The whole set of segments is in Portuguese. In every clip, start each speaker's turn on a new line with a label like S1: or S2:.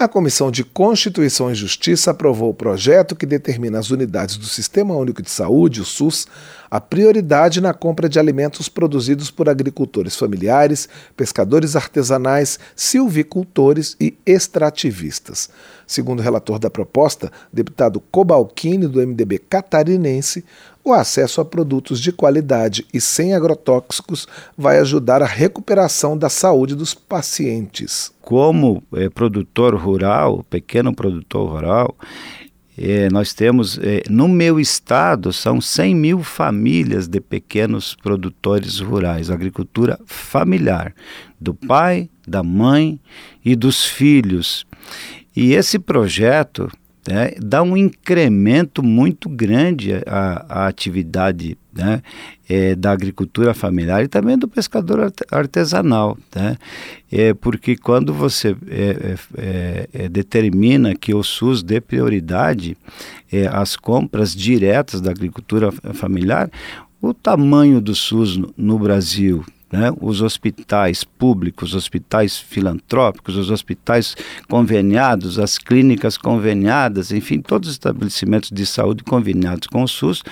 S1: A Comissão de Constituição e Justiça aprovou o projeto que determina as unidades do Sistema Único de Saúde, o SUS, a prioridade na compra de alimentos produzidos por agricultores familiares, pescadores artesanais, silvicultores e extrativistas. Segundo o relator da proposta, deputado Cobalcini, do MDB catarinense, o acesso a produtos de qualidade e sem agrotóxicos vai ajudar a recuperação da saúde dos pacientes.
S2: Como é, produtor rural, pequeno produtor rural, é, nós temos, é, no meu estado, são 100 mil famílias de pequenos produtores rurais, agricultura familiar, do pai, da mãe e dos filhos. E esse projeto né, dá um incremento muito grande à, à atividade né, é, da agricultura familiar e também do pescador artesanal. Né? É, porque quando você é, é, é, determina que o SUS dê prioridade é, às compras diretas da agricultura familiar, o tamanho do SUS no, no Brasil, né, os hospitais públicos, os hospitais filantrópicos, os hospitais conveniados, as clínicas conveniadas, enfim, todos os estabelecimentos de saúde conveniados com o SUS.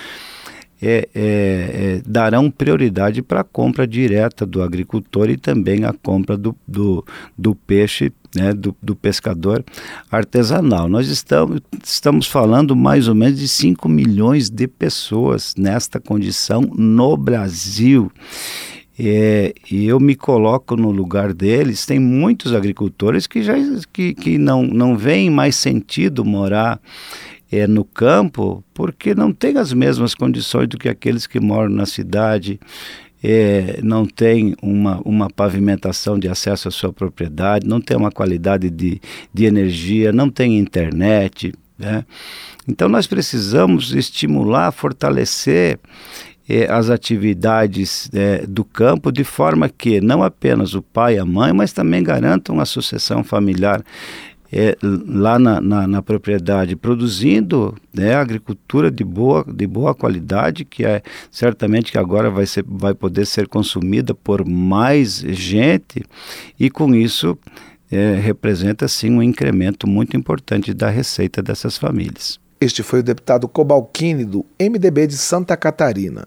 S2: É, é, é, darão prioridade para a compra direta do agricultor e também a compra do, do, do peixe, né, do, do, pescador artesanal. Nós estamos, estamos falando mais ou menos de 5 milhões de pessoas nesta condição no Brasil. É, e eu me coloco no lugar deles. Tem muitos agricultores que já que, que não, não veem mais sentido morar é, no campo porque não tem as mesmas condições do que aqueles que moram na cidade. É, não tem uma, uma pavimentação de acesso à sua propriedade, não tem uma qualidade de, de energia, não tem internet. Né? Então nós precisamos estimular, fortalecer as atividades eh, do campo de forma que não apenas o pai e a mãe, mas também garantam a sucessão familiar é, lá na, na, na, propriedade, produzindo né, agricultura de boa, de boa qualidade, que é certamente que agora vai, ser, vai poder ser consumida por mais gente, e com isso é, representa sim um incremento muito importante da receita dessas famílias.
S1: Este foi o deputado Cobalcini, do MDB de Santa Catarina.